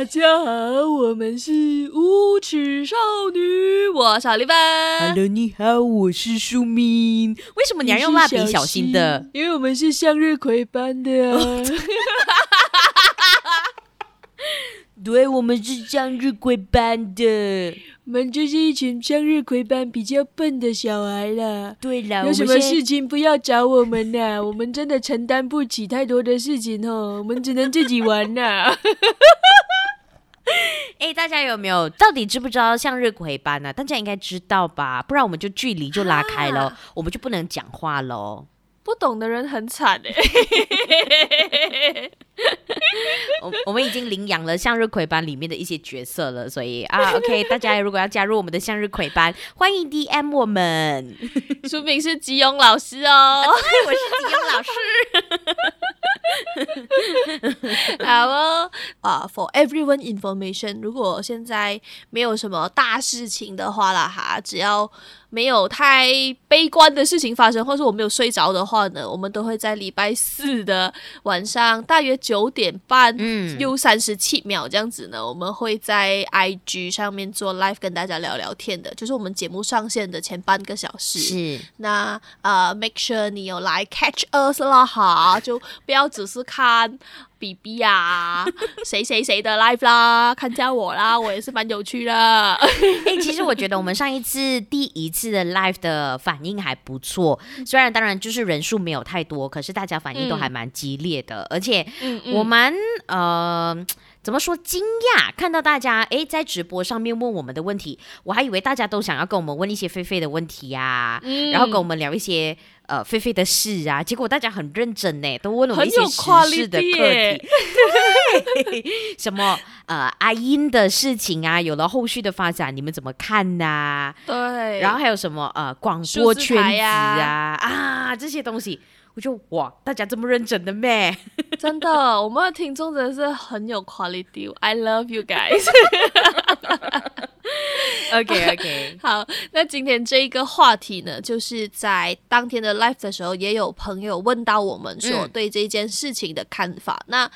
大家好，我们是无耻少女，我是小丽芬。Hello，你好，我是舒明。为什么你要用蜡笔小新的？因为我们是向日葵班的啊。对，我们是向日葵班的。我们就是一群向日葵班比较笨的小孩啦。对了，有什么事情不要找我们呐、啊，我们真的承担不起太多的事情哦，我们只能自己玩呐。哎、欸，大家有没有到底知不知道向日葵班呢、啊？大家应该知道吧，不然我们就距离就拉开了，啊、我们就不能讲话喽。不懂的人很惨哎。我我们已经领养了向日葵班里面的一些角色了，所以啊，OK，大家如果要加入我们的向日葵班，欢迎 DM 我们。书名是吉勇老师哦，对，我是吉勇老师。好哦，啊、uh,，For everyone information，如果现在没有什么大事情的话啦，哈，只要没有太悲观的事情发生，或是我没有睡着的话呢，我们都会在礼拜四的晚上大约九点半，嗯，又三十七秒这样子呢，我们会在 IG 上面做 live 跟大家聊聊天的，就是我们节目上线的前半个小时。是，那呃，make sure 你有来 catch us 啦，哈，就不要只是看 BB 啊，谁谁谁的 live 啦，看加我啦，我也是蛮有趣的。其实我觉得我们上一次第一次的 live 的反应还不错，虽然当然就是人数没有太多，可是大家反应都还蛮激烈的，而且我蛮呃。怎么说惊讶？看到大家诶在直播上面问我们的问题，我还以为大家都想要跟我们问一些菲菲的问题呀、啊，嗯、然后跟我们聊一些呃菲菲的事啊。结果大家很认真呢，都问了我们一些时事的课题，对，什么呃阿英的事情啊，有了后续的发展，你们怎么看呢、啊？对，然后还有什么呃广播圈子啊啊这些东西。我就哇，大家这么认真的咩？真的，我们的听众真的是很有 quality。I love you guys。OK OK，好，那今天这一个话题呢，就是在当天的 live 的时候，也有朋友问到我们说对这件事情的看法。嗯、那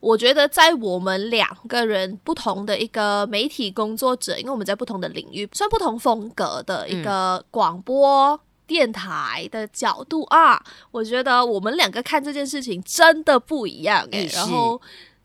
我觉得，在我们两个人不同的一个媒体工作者，因为我们在不同的领域，算不同风格的一个广播。嗯电台的角度啊，我觉得我们两个看这件事情真的不一样诶、欸。然后，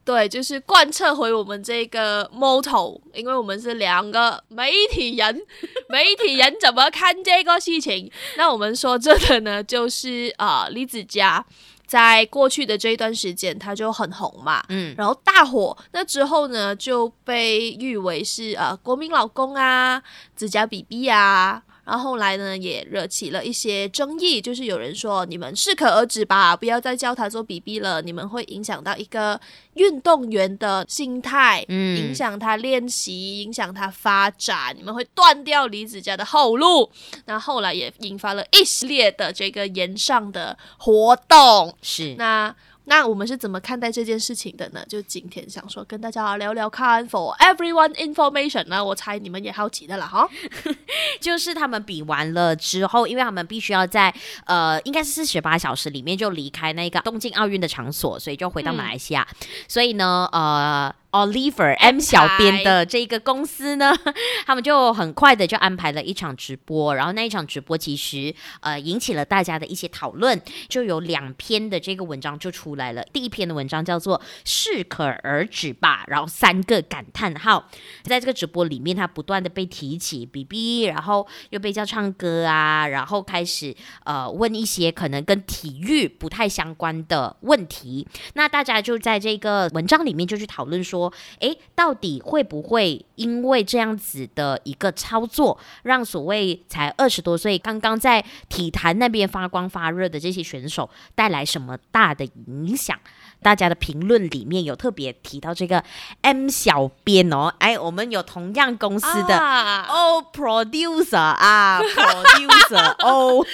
对，就是贯彻回我们这个 motto，因为我们是两个媒体人，媒体人怎么看这个事情？那我们说这个呢，就是啊、呃，李子嘉在过去的这一段时间，他就很红嘛，嗯，然后大火，那之后呢，就被誉为是呃国民老公啊，子嘉 BB 啊。然后后来呢，也惹起了一些争议，就是有人说，你们适可而止吧，不要再叫他做 BB 了，你们会影响到一个运动员的心态，嗯，影响他练习，影响他发展，你们会断掉李子嘉的后路。那后来也引发了一系列的这个延上的活动，是那。那我们是怎么看待这件事情的呢？就今天想说跟大家聊聊看，for everyone information。呢我猜你们也好奇的了哈，就是他们比完了之后，因为他们必须要在呃，应该是四十八小时里面就离开那个东京奥运的场所，所以就回到马来西亚。所以呢，呃。Oliver M 小编的这个公司呢，他们就很快的就安排了一场直播，然后那一场直播其实呃引起了大家的一些讨论，就有两篇的这个文章就出来了。第一篇的文章叫做“适可而止吧”，然后三个感叹号。在这个直播里面，他不断的被提起 BB，然后又被叫唱歌啊，然后开始呃问一些可能跟体育不太相关的问题。那大家就在这个文章里面就去讨论说。诶，到底会不会因为这样子的一个操作，让所谓才二十多岁、刚刚在体坛那边发光发热的这些选手带来什么大的影响？大家的评论里面有特别提到这个 M 小编哦，哎，我们有同样公司的哦、啊 oh, producer 啊，producer 哦。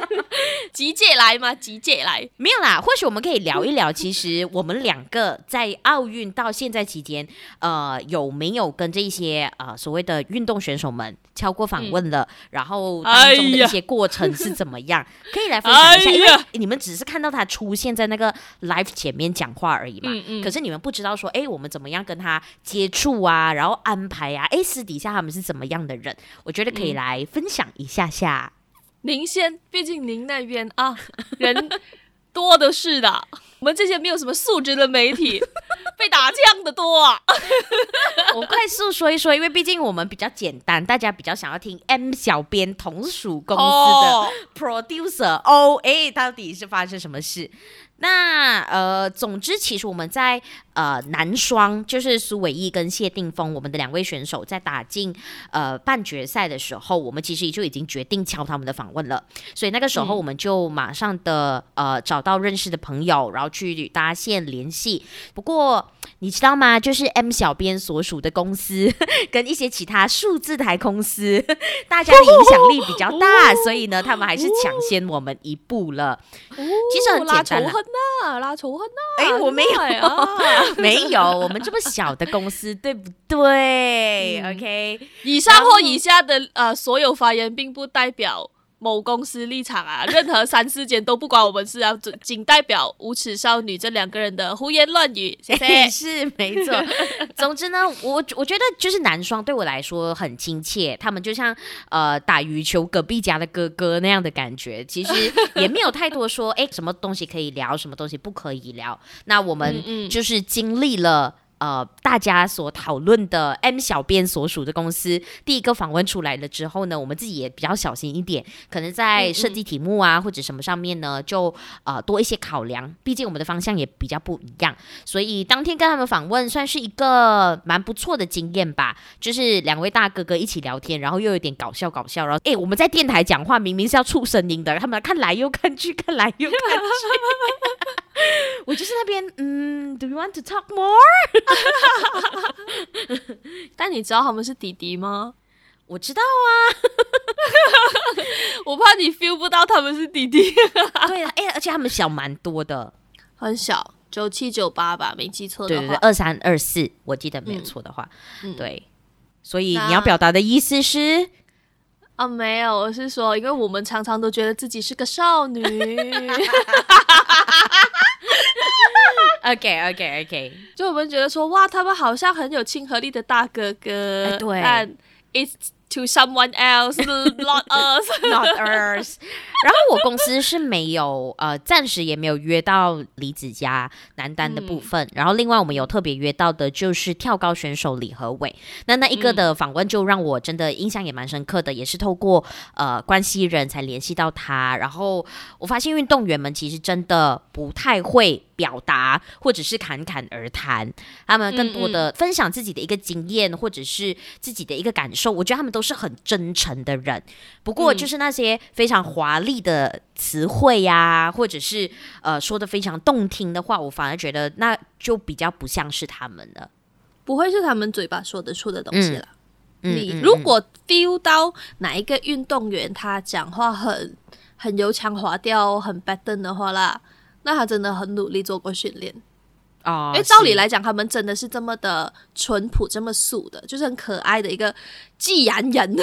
妈的！集结来吗？集结来，没有啦。或许我们可以聊一聊，其实我们两个在奥运到现在期间，呃，有没有跟这些呃所谓的运动选手们敲过访问了？嗯、然后当中的一些过程是怎么样？哎、可以来分享一下，因为你们只是看到他出现在那个 live 前面讲话而已嘛。嗯嗯。可是你们不知道说，哎，我们怎么样跟他接触啊？然后安排啊？哎，私底下他们是怎么样的人？我觉得可以来分享一下下。您先，毕竟您那边啊，人多的是的。我们这些没有什么素质的媒体，被打枪的多啊。我快速说一说，因为毕竟我们比较简单，大家比较想要听 M 小编同属公司的 producer O A，到底是发生什么事？那呃，总之，其实我们在呃男双，就是苏伟毅跟谢定峰，我们的两位选手在打进呃半决赛的时候，我们其实就已经决定敲他们的访问了。所以那个时候，我们就马上的呃找到认识的朋友，然后去搭线联系。不过你知道吗？就是 M 小编所属的公司跟一些其他数字台公司，大家的影响力比较大，所以呢，他们还是抢先我们一步了。其实很简单了。那拉仇恨呐！哎，我没有，啊、没有，我们这么小的公司，对不对、嗯、？OK，以上或以下的呃所有发言，并不代表。某公司立场啊，任何三四间都不关我们事啊，仅仅代表无耻少女这两个人的胡言乱语。谢谢。是没错。总之呢，我我觉得就是男双对我来说很亲切，他们就像呃打羽球隔壁家的哥哥那样的感觉。其实也没有太多说，哎，什么东西可以聊，什么东西不可以聊。那我们就是经历了。呃，大家所讨论的 M 小编所属的公司，第一个访问出来了之后呢，我们自己也比较小心一点，可能在设计题目啊、嗯嗯、或者什么上面呢，就呃多一些考量。毕竟我们的方向也比较不一样，所以当天跟他们访问算是一个蛮不错的经验吧。就是两位大哥哥一起聊天，然后又有点搞笑搞笑，然后诶，我们在电台讲话明明是要出声音的，他们看来又看去，看来又看去。我就是那边，嗯，Do you want to talk more？但你知道他们是弟弟吗？我知道啊，我怕你 feel 不到他们是弟弟。对啊，哎，而且他们小蛮多的，很小，九七九八吧，没记错的话，对对对，二三二四，我记得没有错的话，嗯、对。所以你要表达的意思是？啊，没有，我是说，因为我们常常都觉得自己是个少女。OK OK OK，就我们觉得说，哇，他们好像很有亲和力的大哥哥，呃、对，但 it's to someone else, not us, not us。然后我公司是没有，呃，暂时也没有约到李子嘉男单的部分。嗯、然后另外我们有特别约到的，就是跳高选手李和伟。那那一个的访问就让我真的印象也蛮深刻的，也是透过呃关系人才联系到他。然后我发现运动员们其实真的不太会。表达或者是侃侃而谈，他们更多的分享自己的一个经验，嗯嗯，或者是自己的一个感受。我觉得他们都是很真诚的人。不过就是那些非常华丽的词汇呀，或者是呃说的非常动听的话，我反而觉得那就比较不像是他们了。不会是他们嘴巴说得出的东西了。嗯、你如果 feel 到哪一个运动员他讲话很很油腔滑调、很 pattern 的话啦。那他真的很努力做过训练。哦，因为照理来讲，他们真的是这么的淳朴、这么素的，就是很可爱的一个既然人，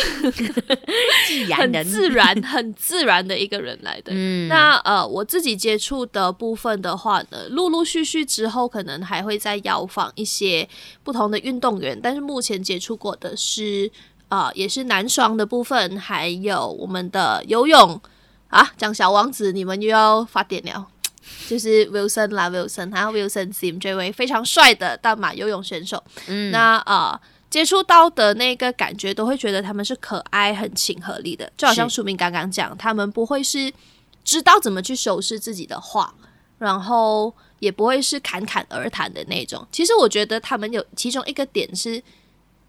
既然人，很自然、很自然的一个人来的。嗯，那呃，我自己接触的部分的话呢，陆陆续续之后可能还会再邀访一些不同的运动员，但是目前接触过的是啊、呃，也是男双的部分，还有我们的游泳。啊，讲小王子，你们又要发电了。就是 Wilson 啦，Wilson，还有 Wilson Sim 这位非常帅的大马游泳选手。嗯，那呃，接触到的那个感觉，都会觉得他们是可爱、很亲和力的。就好像书明刚刚讲，他们不会是知道怎么去修饰自己的话，然后也不会是侃侃而谈的那种。其实我觉得他们有其中一个点是，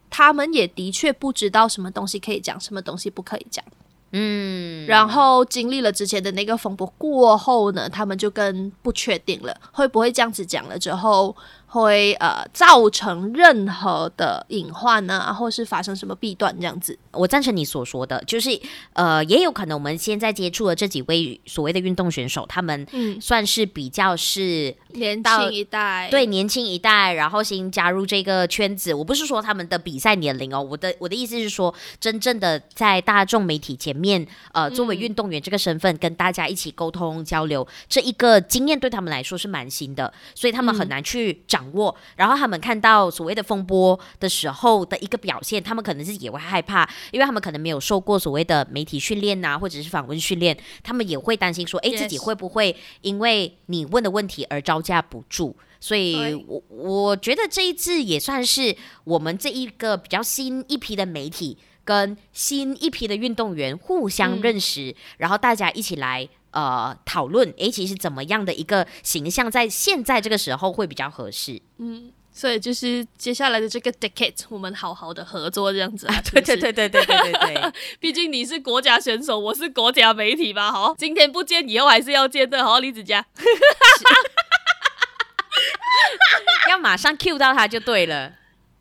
他们也的确不知道什么东西可以讲，什么东西不可以讲。嗯，然后经历了之前的那个风波过后呢，他们就更不确定了，会不会这样子讲了之后，会呃造成任何的隐患呢、啊，或是发生什么弊端这样子。我赞成你所说的，就是呃，也有可能我们现在接触的这几位所谓的运动选手，他们算是比较是年轻一代，对年轻一代，然后新加入这个圈子。我不是说他们的比赛年龄哦，我的我的意思是说，真正的在大众媒体前面，呃，作为运动员这个身份，跟大家一起沟通交流，这一个经验对他们来说是蛮新的，所以他们很难去掌握。然后他们看到所谓的风波的时候的一个表现，他们可能是也会害怕。因为他们可能没有受过所谓的媒体训练呐，或者是访问训练，他们也会担心说，哎，自己会不会因为你问的问题而招架不住？所以我我觉得这一次也算是我们这一个比较新一批的媒体跟新一批的运动员互相认识，嗯、然后大家一起来呃讨论，哎，其实怎么样的一个形象在现在这个时候会比较合适？嗯。所以就是接下来的这个 decade，我们好好的合作这样子啊。对对对对对对对对，毕竟你是国家选手，我是国家媒体吧？好，今天不见，以后还是要见的。好，李子佳，要马上 cue 到他就对了。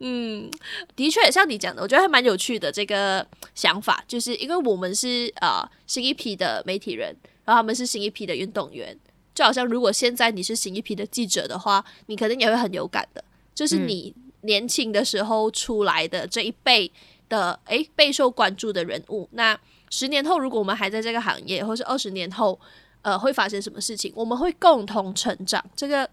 嗯，的确像你讲的，我觉得还蛮有趣的这个想法，就是因为我们是啊、呃、新一批的媒体人，然后他们是新一批的运动员，就好像如果现在你是新一批的记者的话，你肯定也会很有感的。就是你年轻的时候出来的这一辈的诶、欸，备受关注的人物。那十年后，如果我们还在这个行业，或是二十年后，呃，会发生什么事情？我们会共同成长。这个。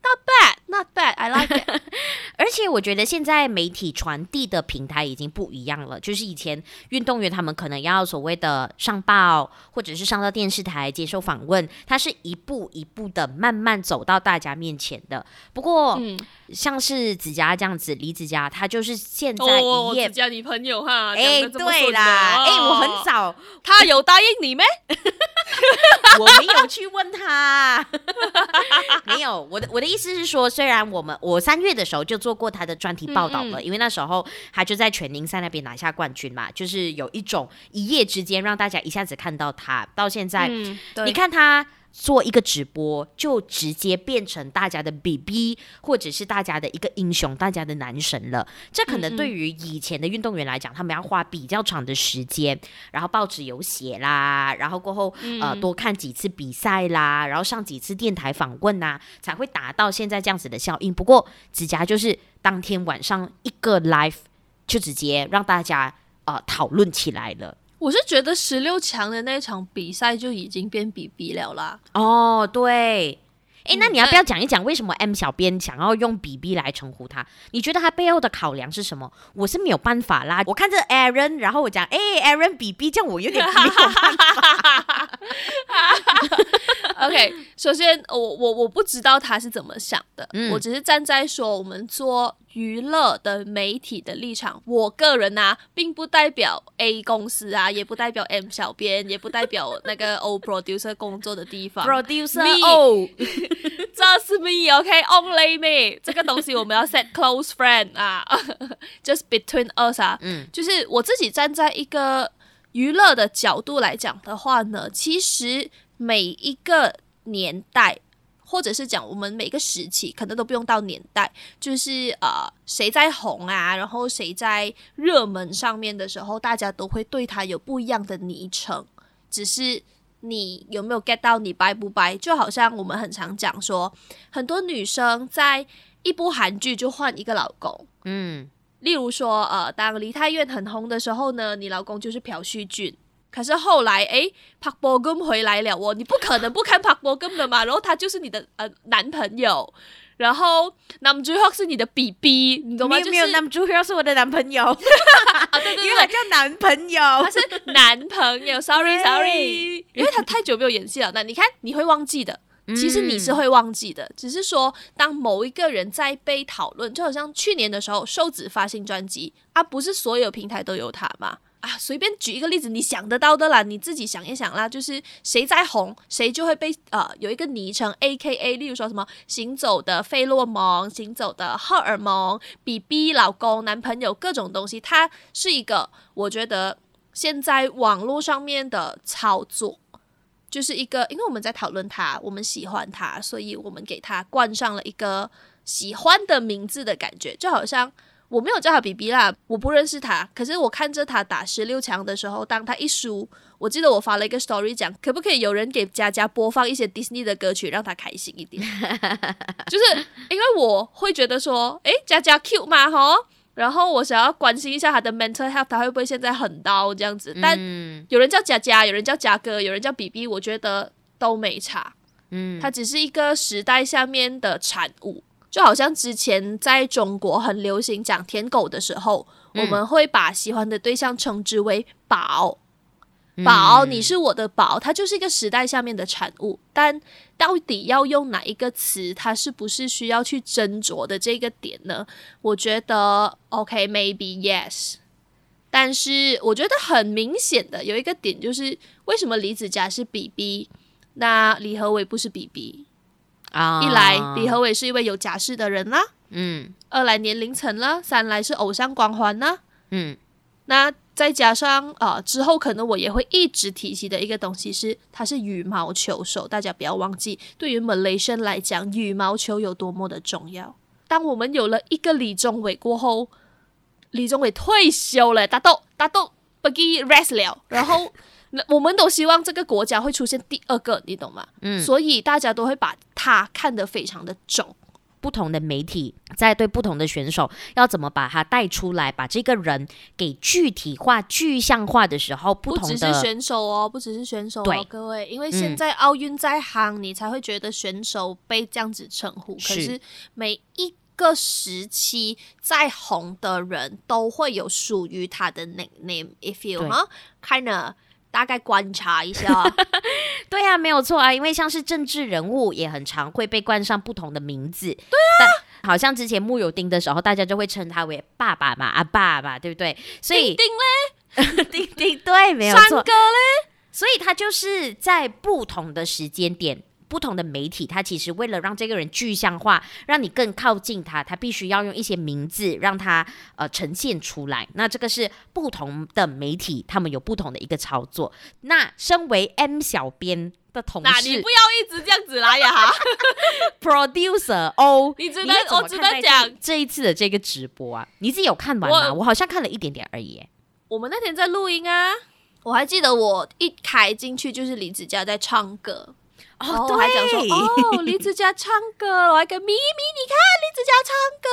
Not bad, not bad. I like it. 而且我觉得现在媒体传递的平台已经不一样了。就是以前运动员他们可能要所谓的上报，或者是上到电视台接受访问，他是一步一步的慢慢走到大家面前的。不过，嗯、像是子佳这样子，李子佳，他就是现在一夜。梓嘉，你朋友哈？哎，对啦，哎、哦，我很早，他有答应你没？我没有去问他，没有。我的我的意思是说，虽然我们我三月的时候就做过他的专题报道了，嗯嗯，因为那时候他就在全宁赛那边拿下冠军嘛，就是有一种一夜之间让大家一下子看到他，到现在，嗯、你看他。做一个直播，就直接变成大家的 BB，或者是大家的一个英雄，大家的男神了。这可能对于以前的运动员来讲，他们要花比较长的时间，然后报纸有写啦，然后过后呃多看几次比赛啦，然后上几次电台访问呐，才会达到现在这样子的效应。不过指甲就是当天晚上一个 live，就直接让大家呃讨论起来了。我是觉得十六强的那场比赛就已经变比比了啦。哦，对，哎，那你要不要讲一讲为什么 M 小编想要用比比来称呼他？你觉得他背后的考量是什么？我是没有办法啦。我看着 Aaron，然后我讲，哎，Aaron 比比，这样我有点没有办法。OK，首先我我我不知道他是怎么想的，嗯、我只是站在说我们做娱乐的媒体的立场，我个人呐、啊，并不代表 A 公司啊，也不代表 M 小编，也不代表那个 O producer 工作的地方。Producer O，这是 me，OK，Only、okay? me，这个东西我们要 set close friend 啊，just between us 啊，嗯，就是我自己站在一个娱乐的角度来讲的话呢，其实。每一个年代，或者是讲我们每个时期，可能都不用到年代，就是呃，谁在红啊，然后谁在热门上面的时候，大家都会对他有不一样的昵称。只是你有没有 get 到？你掰不掰？就好像我们很常讲说，很多女生在一部韩剧就换一个老公，嗯，例如说呃，当梨泰院很红的时候呢，你老公就是朴叙俊。可是后来，诶，朴宝根回来了哦，你不可能不看 PUBGUM 的嘛。然后他就是你的呃男朋友，然后男主角是你的 BB，你懂吗？没有，男主角是我的男朋友，啊对对对，因为他叫男朋友，他是男朋友，sorry sorry，因为他太久没有演戏了。那你看，你会忘记的，其实你是会忘记的，嗯、只是说当某一个人在被讨论，就好像去年的时候，瘦子发新专辑啊，不是所有平台都有他嘛。啊，随便举一个例子，你想得到的啦，你自己想一想啦。就是谁在红，谁就会被呃有一个昵称，AKA，例如说什么行走的费洛蒙、行走的荷尔蒙、BB 老公、男朋友各种东西，它是一个我觉得现在网络上面的操作，就是一个，因为我们在讨论他，我们喜欢他，所以我们给他冠上了一个喜欢的名字的感觉，就好像我没有叫他 BB 啦，我不认识他，可是我看着他打十六强的时候，当他一输，我记得我发了一个 story 讲，可不可以有人给佳佳播放一些 Disney 的歌曲，让他开心一点？就是因为我会觉得说，诶，佳佳 cute 嘛，吼。然后我想要关心一下他的 mental health，他会不会现在很刀这样子？但有人叫佳佳，有人叫佳哥，有人叫 BB，我觉得都没差。嗯，它只是一个时代下面的产物，就好像之前在中国很流行讲舔狗的时候，嗯、我们会把喜欢的对象称之为宝。宝，你是我的宝，它就是一个时代下面的产物。但到底要用哪一个词，它是不是需要去斟酌的这个点呢？我觉得 OK，maybe yes。但是我觉得很明显的有一个点就是，为什么李子嘉是 BB，那李和伟不是 BB 啊？一来李和伟是一位有家室的人啦，嗯。二来年龄层了，三来是偶像光环呢，嗯。那再加上啊、呃，之后可能我也会一直提起的一个东西是，他是羽毛球手，大家不要忘记，对于 Malaysian 来讲，羽毛球有多么的重要。当我们有了一个李宗伟过后，李宗伟退休了，打斗打斗不给 rest 了，然后我们都希望这个国家会出现第二个，你懂吗？嗯，所以大家都会把它看得非常的重。不同的媒体在对不同的选手要怎么把他带出来，把这个人给具体化、具象化的时候，不同的不只是选手哦，不只是选手哦，对各位，因为现在奥运在行，嗯，你才会觉得选手被这样子称呼。是可是每一个时期在红的人都会有属于他的 nickname，if you 哈，kinda。大概观察一下，对啊，没有错啊，因为像是政治人物也很常会被冠上不同的名字，对啊，好像之前木有丁的时候，大家就会称他为爸爸嘛，啊爸爸，对不对？所以丁嘞，丁丁对，没有错，三哥嘞，所以他就是在不同的时间点。不同的媒体，它其实为了让这个人具象化，让你更靠近他，他必须要用一些名字让他呃呈现出来。那这个是不同的媒体，他们有不同的一个操作。那身为 M 小编的同事，那你不要一直这样子来呀，Producer O，你只能我只能讲这一次的这个直播啊，你自己有看完吗？我，我好像看了一点点而已。我们那天在录音啊，我还记得我一开进去就是李子嘉在唱歌。哦，对，还讲说 哦，李子嘉唱歌，我还跟咪咪，你看李子嘉唱歌。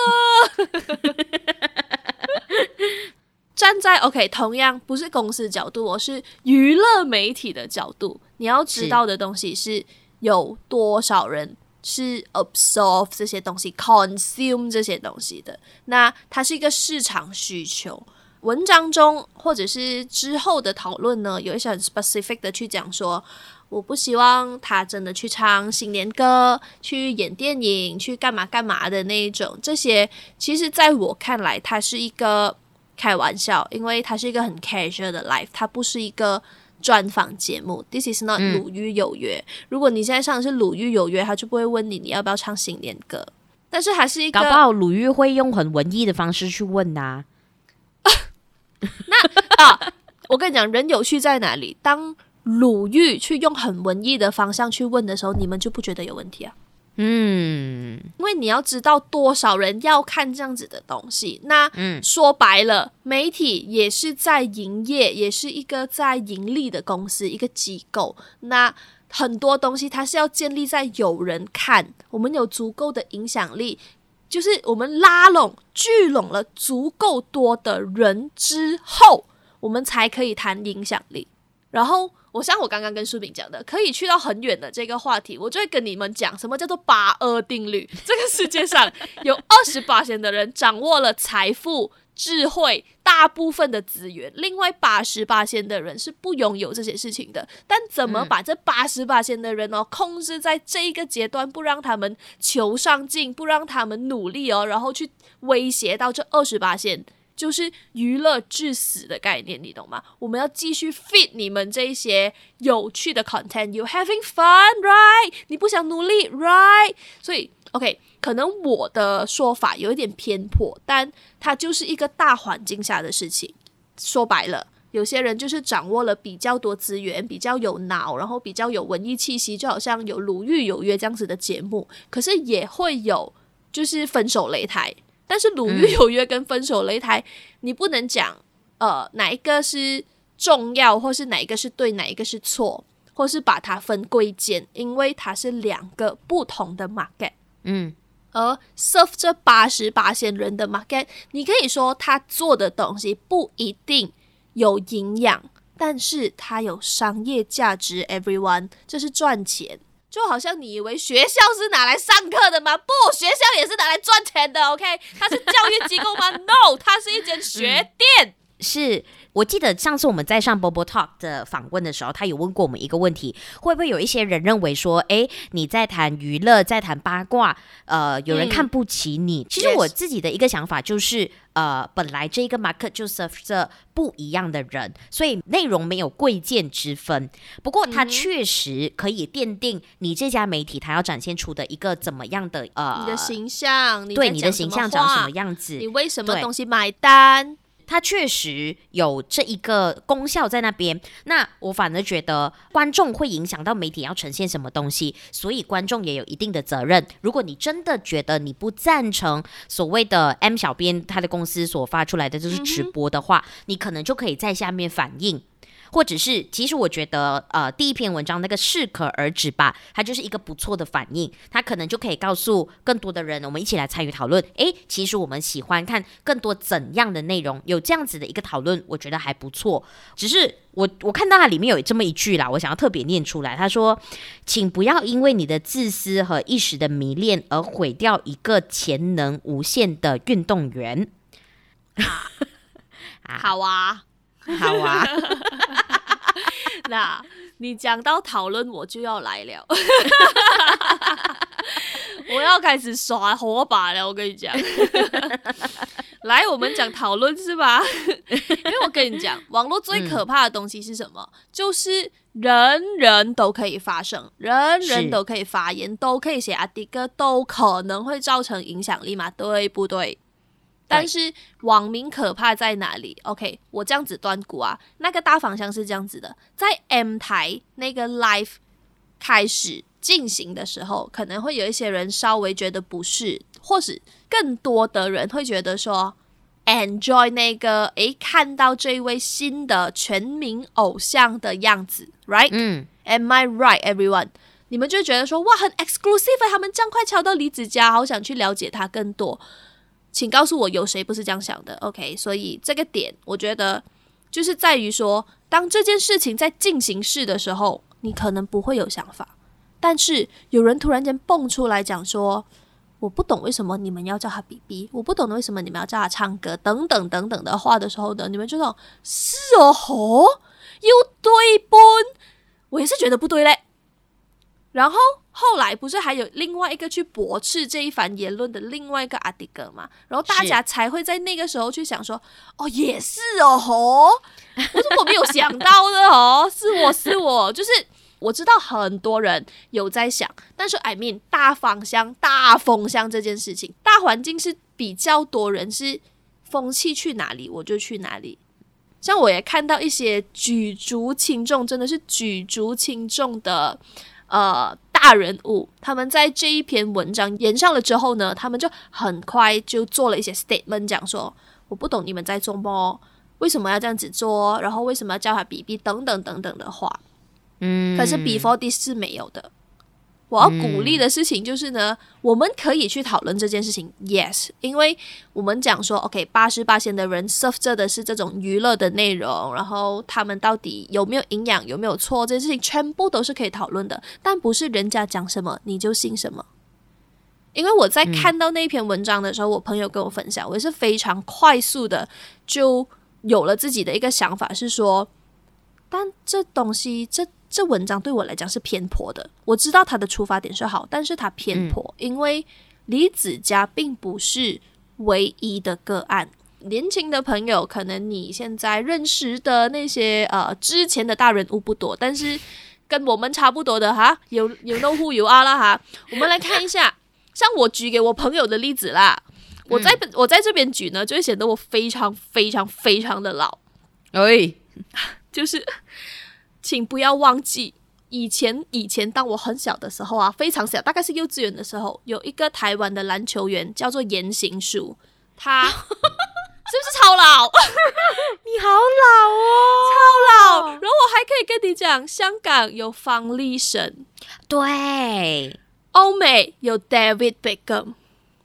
站在 OK，同样不是公司角度，我是娱乐媒体的角度，你要知道的东西是有多少人是 absorb 这些东西，consume 这些东西的。那它是一个市场需求。文章中或者是之后的讨论呢，有一些很 specific 的去讲说。我不希望他真的去唱新年歌，去演电影，去干嘛干嘛的那一种。这些其实在我看来，他是一个开玩笑，因为他是一个很 casual 的 life，他不是一个专访节目。This is not 鲁豫有约。嗯、如果你现在上的是鲁豫有约，他就不会问你你要不要唱新年歌。但是还是一个，搞不好鲁豫会用很文艺的方式去问呐、啊。那啊，我跟你讲，人有趣在哪里？当鲁豫去用很文艺的方向去问的时候，你们就不觉得有问题啊？嗯，因为你要知道多少人要看这样子的东西。那嗯，说白了，媒体也是在营业，也是一个在盈利的公司，一个机构。那很多东西它是要建立在有人看，我们有足够的影响力，就是我们拉拢、聚拢了足够多的人之后，我们才可以谈影响力。然后。我像我刚刚跟书炳讲的，可以去到很远的这个话题，我就会跟你们讲什么叫做八二定律。这个世界上有二十八仙的人掌握了财富、智慧、大部分的资源，另外八十八仙的人是不拥有这些事情的。但怎么把这八十八仙的人哦控制在这一个阶段，不让他们求上进，不让他们努力哦，然后去威胁到这二十八仙。就是娱乐至死的概念，你懂吗？我们要继续 feed 你们这一些有趣的 content，you having fun，right？你不想努力，right？所以，OK，可能我的说法有一点偏颇，但它就是一个大环境下的事情。说白了，有些人就是掌握了比较多资源，比较有脑，然后比较有文艺气息，就好像有鲁豫有约这样子的节目，可是也会有。就是分手擂台。但是鲁豫有约跟分手擂台，嗯、你不能讲呃哪一个是重要，或是哪一个是对，哪一个是错，或是把它分贵贱，因为它是两个不同的 market。嗯，而 serve 这八十八仙人的 market，你可以说他做的东西不一定有营养，但是它有商业价值。Everyone，这是赚钱。就好像你以为学校是拿来上课的吗？不，学校也是拿来赚钱的。OK，它是教育机构吗？No，它是一间学店。嗯、是我记得上次我们在上 Bobo Talk 的访问的时候，他有问过我们一个问题：会不会有一些人认为说，哎，你在谈娱乐，在谈八卦，呃，有人看不起你？嗯、其实我自己的一个想法就是。呃，本来这一个 market 就 serve 着不一样的人，所以内容没有贵贱之分。不过，它确实可以奠定你这家媒体它要展现出的一个怎么样的呃你的形象，对你的形象长什么样子，你为什么东西买单？它确实有这一个功效在那边。那我反而觉得观众会影响到媒体要呈现什么东西，所以观众也有一定的责任。如果你真的觉得你不赞成所谓的 M 小编他的公司所发出来的就是直播的话，嗯、你可能就可以在下面反映。或者是，其实我觉得，呃，第一篇文章那个适可而止吧，它就是一个不错的反应，它可能就可以告诉更多的人，我们一起来参与讨论。诶，其实我们喜欢看更多怎样的内容，有这样子的一个讨论，我觉得还不错。只是我我看到它里面有这么一句啦，我想要特别念出来，他说：“请不要因为你的自私和一时的迷恋而毁掉一个潜能无限的运动员。”好啊。好啊，那你讲到讨论，我就要来了，我要开始耍火把了。我跟你讲，来，我们讲讨论是吧？因为我跟你讲，网络最可怕的东西是什么？嗯、就是人人都可以发声，人人都可以发言，都可以写阿迪哥，都可能会造成影响力嘛？对不对？但是网民可怕在哪里？OK，我这样子断估啊，那个大方向是这样子的，在 M 台那个 live 开始进行的时候，可能会有一些人稍微觉得不适，或是更多的人会觉得说 enjoy 那个诶，看到这位新的全民偶像的样子，right？嗯，Am I right, everyone？你们就觉得说哇，很 exclusive，他们这样快敲到李子嘉，好想去了解他更多。请告诉我，有谁不是这样想的？OK，所以这个点我觉得就是在于说，当这件事情在进行式的时候，你可能不会有想法，但是有人突然间蹦出来讲说：“我不懂为什么你们要叫他 BB，我不懂为什么你们要叫他唱歌，等等等等的话的时候呢，你们就说：是哦吼，又对不？我也是觉得不对嘞。然后。后来不是还有另外一个去驳斥这一番言论的另外一个阿迪哥嘛？然后大家才会在那个时候去想说：“哦，也是哦，吼，我说我没有想到的哦，是我是我，就是我知道很多人有在想，但是 I mean 大方向、大风向这件事情，大环境是比较多人是风气去哪里我就去哪里。像我也看到一些举足轻重，真的是举足轻重的。”呃，大人物他们在这一篇文章言上了之后呢，他们就很快就做了一些 statement，讲说我不懂你们在做么，为什么要这样子做，然后为什么要叫他 BB 等等等等的话，嗯，可是 before this 是没有的。我要鼓励的事情就是呢，嗯、我们可以去讨论这件事情，yes，因为我们讲说，OK，八十八线的人 serve 着的是这种娱乐的内容，然后他们到底有没有营养，有没有错，这件事情全部都是可以讨论的，但不是人家讲什么你就信什么。因为我在看到那篇文章的时候，嗯、我朋友跟我分享，我也是非常快速的就有了自己的一个想法，是说，但这东西这。这文章对我来讲是偏颇的。我知道他的出发点是好，但是他偏颇，嗯、因为李子嘉并不是唯一的个案。年轻的朋友，可能你现在认识的那些呃之前的大人物不多，但是跟我们差不多的哈，有有 know who you are 啦哈。我们来看一下，像我举给我朋友的例子啦，我在、嗯、我在这边举呢，就会显得我非常非常非常的老。哎，就是。请不要忘记，以前以前当我很小的时候啊，非常小，大概是幼稚园的时候，有一个台湾的篮球员叫做言行书，他 是不是超老？你好老哦，超老。然后我还可以跟你讲，香港有方力申，对，欧美有 David Beckham。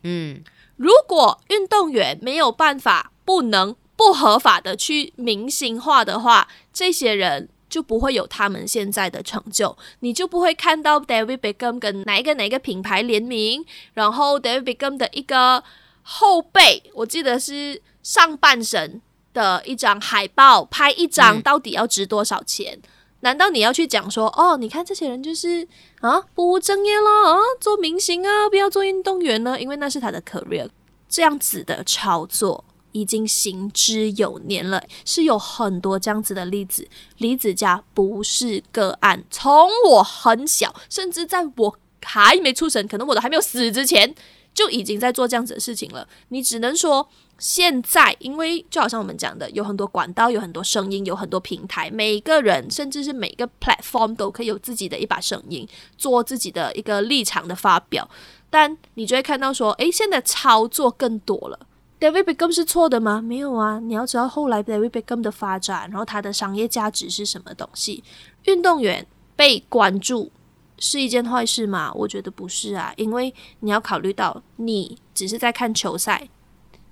嗯，如果运动员没有办法，不能不合法的去明星化的话，这些人。就不会有他们现在的成就，你就不会看到 David Beckham 跟哪一个哪一个品牌联名，然后 David Beckham 的一个后背，我记得是上半身的一张海报，拍一张到底要值多少钱？嗯、难道你要去讲说，哦，你看这些人就是啊不务正业了啊，做明星啊，不要做运动员呢？因为那是他的 career，这样子的操作。已经行之有年了，是有很多这样子的例子。李子嘉不是个案，从我很小，甚至在我还没出生，可能我都还没有死之前，就已经在做这样子的事情了。你只能说现在，因为就好像我们讲的，有很多管道，有很多声音，有很多平台，每个人甚至是每个 platform 都可以有自己的一把声音，做自己的一个立场的发表。但你就会看到说，诶，现在操作更多了。David Beckham 是错的吗？没有啊，你要知道后来 David Beckham 的发展，然后他的商业价值是什么东西。运动员被关注是一件坏事吗？我觉得不是啊，因为你要考虑到你只是在看球赛，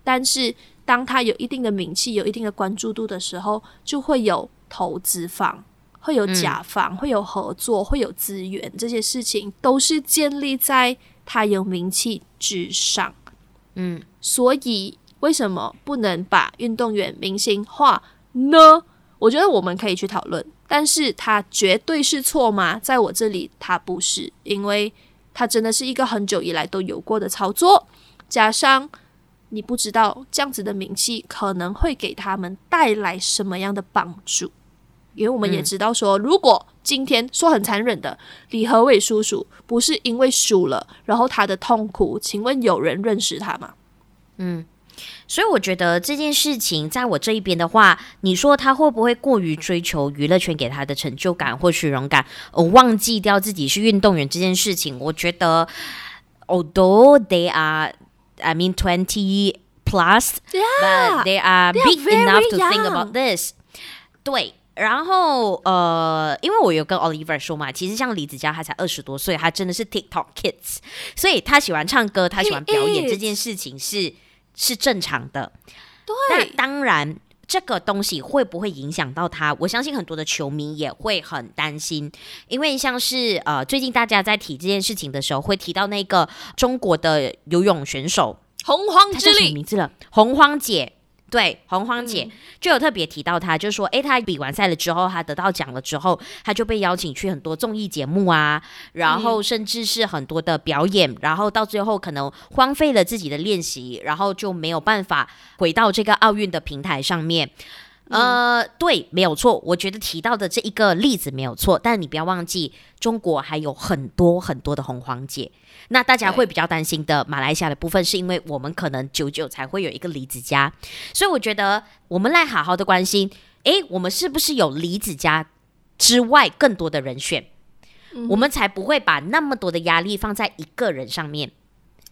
但是当他有一定的名气、有一定的关注度的时候，就会有投资方、会有甲方、嗯、会有合作、会有资源，这些事情都是建立在他有名气之上。嗯，所以为什么不能把运动员明星化呢？我觉得我们可以去讨论，但是他绝对是错吗？在我这里，他不是，因为他真的是一个很久以来都有过的操作，加上你不知道这样子的名气可能会给他们带来什么样的帮助，因为我们也知道说，如果今天说很残忍的，李和伟叔叔不是因为输了，然后他的痛苦，请问有人认识他吗？嗯，所以我觉得这件事情在我这一边的话，你说他会不会过于追求娱乐圈给他的成就感或虚荣感，而忘记掉自己是运动员这件事情？我觉得，although they are, I mean, twenty plus, yeah, but they are big enough to think about this。对。然后，呃，因为我有跟 Oliver 说嘛，其实像李子嘉，他才二十多岁，他真的是 TikTok kids，所以他喜欢唱歌，他喜欢表演这件事情是是正常的。对，那当然，这个东西会不会影响到他？我相信很多的球迷也会很担心，因为像是呃，最近大家在提这件事情的时候，会提到那个中国的游泳选手洪荒之力，什么名字了？洪荒姐。对，洪荒姐、嗯、就有特别提到她，就是说，诶，她比完赛了之后，她得到奖了之后，她就被邀请去很多综艺节目啊，然后甚至是很多的表演，嗯、然后到最后可能荒废了自己的练习，然后就没有办法回到这个奥运的平台上面。呃，对，没有错，我觉得提到的这一个例子没有错，但你不要忘记，中国还有很多很多的洪荒姐。那大家会比较担心的马来西亚的部分，是因为我们可能久久才会有一个离子家，所以我觉得我们来好好的关心，诶，我们是不是有离子家之外更多的人选，嗯、我们才不会把那么多的压力放在一个人上面。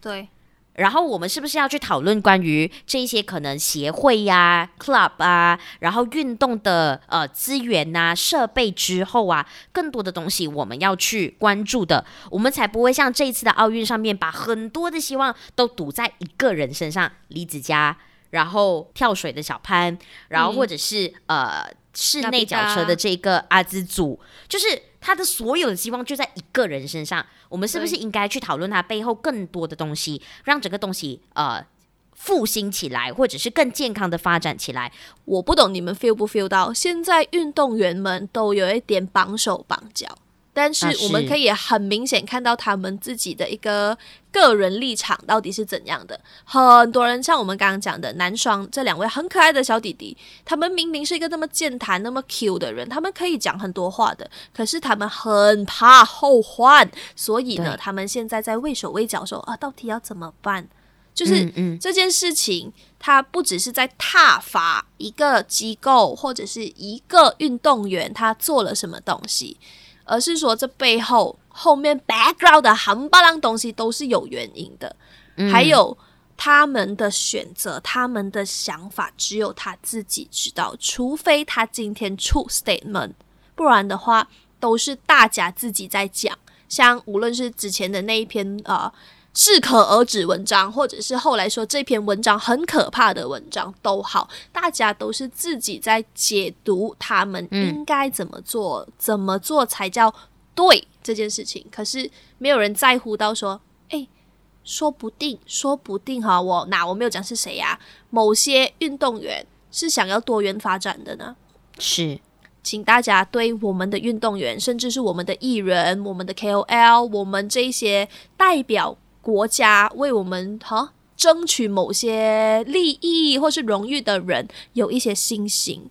对。然后我们是不是要去讨论关于这些可能协会呀、club 啊，然后运动的呃资源呐、设备之后啊，更多的东西我们要去关注的，我们才不会像这一次的奥运上面把很多的希望都赌在一个人身上，李子嘉，然后跳水的小潘，然后或者是、呃室内脚车的这个阿兹祖，就是。他的所有的希望就在一个人身上，我们是不是应该去讨论他背后更多的东西，让整个东西呃复兴起来，或者是更健康的发展起来？我不懂你们 feel 不 feel 到，现在运动员们都有一点绑手绑脚。但是我们可以很明显看到他们自己的一个个人立场到底是怎样的。很多人像我们刚刚讲的男双这两位很可爱的小弟弟，他们明明是一个那么健谈、那么 Q 的人，他们可以讲很多话的，可是他们很怕后患，所以呢，他们现在在畏手畏脚说啊，到底要怎么办？就是这件事情，他不只是在挞伐一个机构或者是一个运动员，他做了什么东西。而是说这背后后面 background 的很巴浪东西都是有原因的，嗯、还有他们的选择、他们的想法，只有他自己知道。除非他今天出 statement，不然的话都是大家自己在讲。像无论是之前的那一篇呃适可而止文章，或者是后来说这篇文章很可怕的文章都好，大家都是自己在解读他们应该怎么做，嗯、怎么做才叫对这件事情。可是没有人在乎到说，诶，说不定，说不定哈，我哪我没有讲是谁呀、啊？某些运动员是想要多元发展的呢，是。请大家对我们的运动员，甚至是我们的艺人、我们的 KOL、我们这些代表国家为我们哈争取某些利益或是荣誉的人，有一些信心。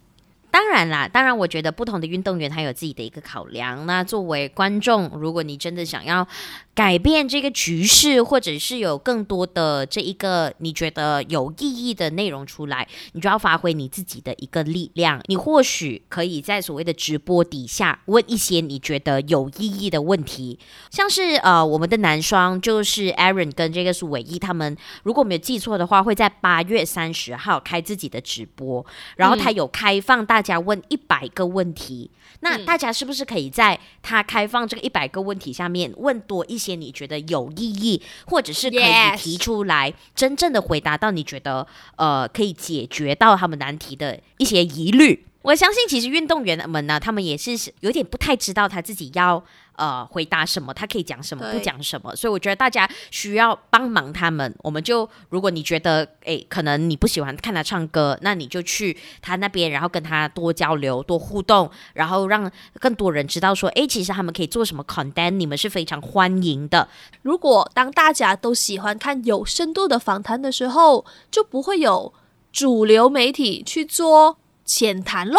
当然啦，当然，我觉得不同的运动员他有自己的一个考量。那作为观众，如果你真的想要改变这个局势，或者是有更多的这一个你觉得有意义的内容出来，你就要发挥你自己的一个力量。你或许可以在所谓的直播底下问一些你觉得有意义的问题，像是呃，我们的男双就是 Aaron 跟这个苏伟一他们，如果没有记错的话，会在八月三十号开自己的直播，然后他有开放大。家问一百个问题，那大家是不是可以在他开放这个一百个问题下面问多一些你觉得有意义，或者是可以提出来真正的回答到你觉得呃可以解决到他们难题的一些疑虑？我相信其实运动员们呢，他们也是有点不太知道他自己要。呃，回答什么？他可以讲什么？不讲什么？所以我觉得大家需要帮忙他们。我们就，如果你觉得，诶，可能你不喜欢看他唱歌，那你就去他那边，然后跟他多交流、多互动，然后让更多人知道说，诶，其实他们可以做什么 content，你们是非常欢迎的。如果当大家都喜欢看有深度的访谈的时候，就不会有主流媒体去做浅谈喽。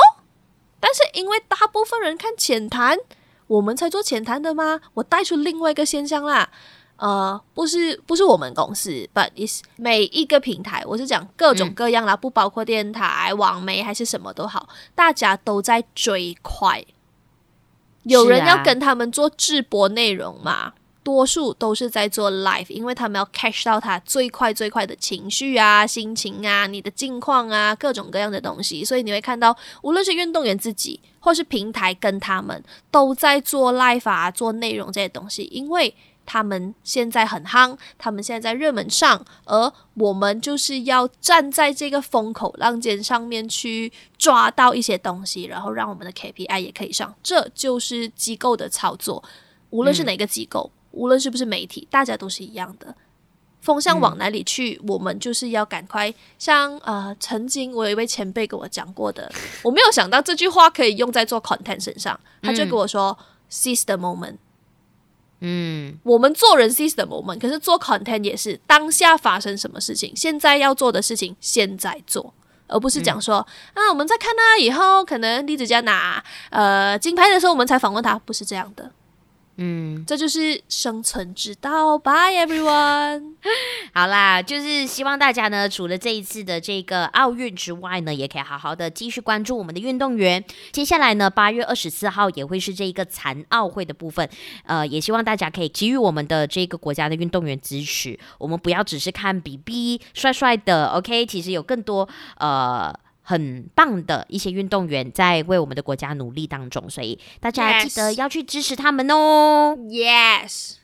但是因为大部分人看浅谈。我们才做浅谈的吗？我带出另外一个现象啦，呃，不是不是我们公司，but is 每一个平台，我是讲各种各样啦，嗯、不包括电台、网媒还是什么都好，大家都在追快，有人要跟他们做直播内容嘛？多数都是在做 live，因为他们要 catch 到他最快最快的情绪啊、心情啊、你的近况啊、各种各样的东西，所以你会看到，无论是运动员自己或是平台跟他们都在做 live 啊、做内容这些东西，因为他们现在很夯，他们现在在热门上，而我们就是要站在这个风口浪尖上面去抓到一些东西，然后让我们的 KPI 也可以上，这就是机构的操作，无论是哪个机构。嗯无论是不是媒体，大家都是一样的。风向往哪里去，嗯、我们就是要赶快。像呃，曾经我有一位前辈跟我讲过的，我没有想到这句话可以用在做 content 身上。他就跟我说、嗯、：“seize the moment。”嗯，我们做人 seize the moment，可是做 content 也是当下发生什么事情，现在要做的事情现在做，而不是讲说、嗯、啊，我们再看他以后可能李子嘉拿呃金牌的时候，我们才访问他，不是这样的。嗯，这就是生存之道。Bye everyone。好啦，就是希望大家呢，除了这一次的这个奥运之外呢，也可以好好的继续关注我们的运动员。接下来呢，八月二十四号也会是这一个残奥会的部分。呃，也希望大家可以给予我们的这个国家的运动员支持。我们不要只是看 BB 帅帅的，OK？其实有更多呃。很棒的一些运动员在为我们的国家努力当中，所以大家记得要去支持他们哦。Yes，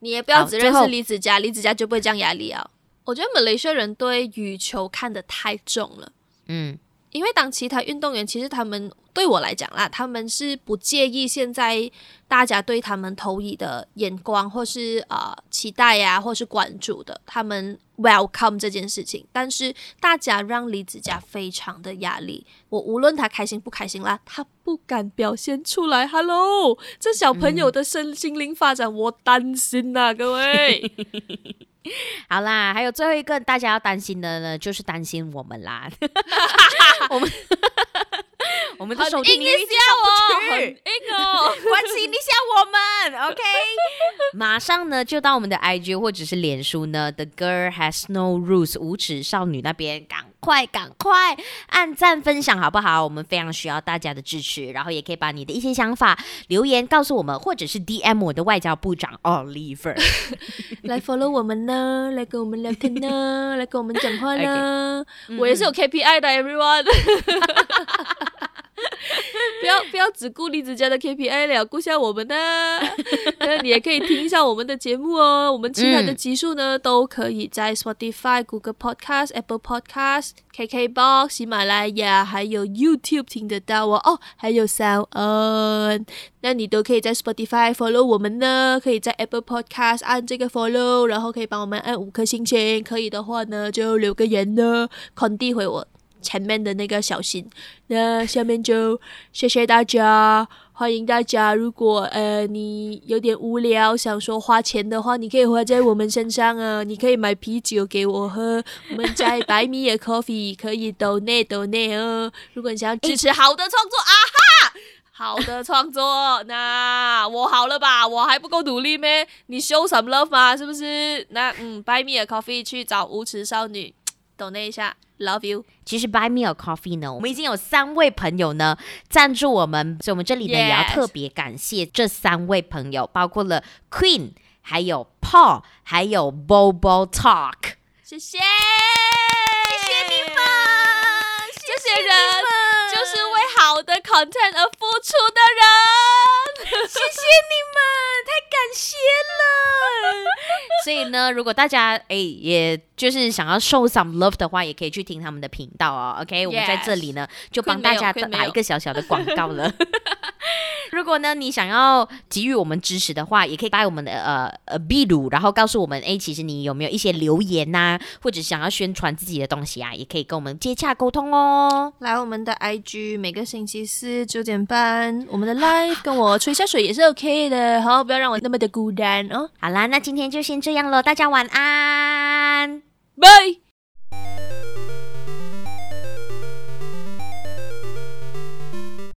你也不要只认识李子嘉，李子嘉就不会这样压力啊。我觉得马来西亚人对羽球看得太重了，嗯，因为当其他运动员其实他们。对我来讲啦，他们是不介意现在大家对他们投以的眼光，或是呃期待呀、或是关注的，他们 welcome 这件事情。但是大家让李子嘉非常的压力，我无论他开心不开心啦，他不敢表现出来。Hello，这小朋友的身心灵发展，我担心呐、啊，各位。好啦，还有最后一个大家要担心的呢，就是担心我们啦。我们。我们的手机一下我，很硬哦，关心一下我们，OK？马上呢就到我们的 IG 或者是脸书呢，The Girl Has No Rules 无耻少女那边，赶快赶快按赞分享好不好？我们非常需要大家的支持，然后也可以把你的一些想法留言告诉我们，或者是 DM 我的外交部长 Oliver 来 follow 我们呢，来跟我们聊天呢，来跟我们讲话呢。Okay. 我也是有 KPI 的，everyone。不要不要只顾李子家的 KPI 了，顾下我们呢。那你也可以听一下我们的节目哦。我们其他的集数呢，嗯、都可以在 Spotify、Google Podcast、Apple Podcast、KKBox、喜马拉雅还有 YouTube 听得到哦。哦，还有 Sound On，那你都可以在 Spotify follow 我们呢，可以在 Apple Podcast 按这个 follow，然后可以帮我们按五颗星星。可以的话呢，就留个言呢，contact 回我。前面的那个小心，那下面就谢谢大家，欢迎大家。如果呃你有点无聊，想说花钱的话，你可以花在我们身上啊。你可以买啤酒给我喝，我们在 Buy Me a Coffee 可以 donate donate 哦。如果你想要支持好的创作啊哈，好的创作，那我好了吧？我还不够努力咩？你 show some love 吗？是不是？那嗯，Buy Me a Coffee 去找无耻少女 donate 一下。Love you。其实 Buy Me a Coffee 呢，我们已经有三位朋友呢赞助我们，所以我们这里呢.也要特别感谢这三位朋友，包括了 Queen，还有 Paul，还有 Bobo Talk。谢谢，谢谢你们，这些人就是为好的 content 而付出的人。谢谢你们，太感谢了。所以呢，如果大家哎，也就是想要 show some love 的话，也可以去听他们的频道哦。OK，Yes. 我们在这里呢，就帮大家打一个小小的广告了。如果呢，你想要给予我们支持的话，也可以把我们的呃呃秘鲁，然后告诉我们，哎，其实你有没有一些留言呐、啊，或者想要宣传自己的东西啊，也可以跟我们接洽沟通哦。来我们的 IG，每个星期四九点半，我们的 live 跟我吹下水也是 OK 的，好，不要让我那么的孤单哦。好啦，那今天就先这样喽，大家晚安，拜。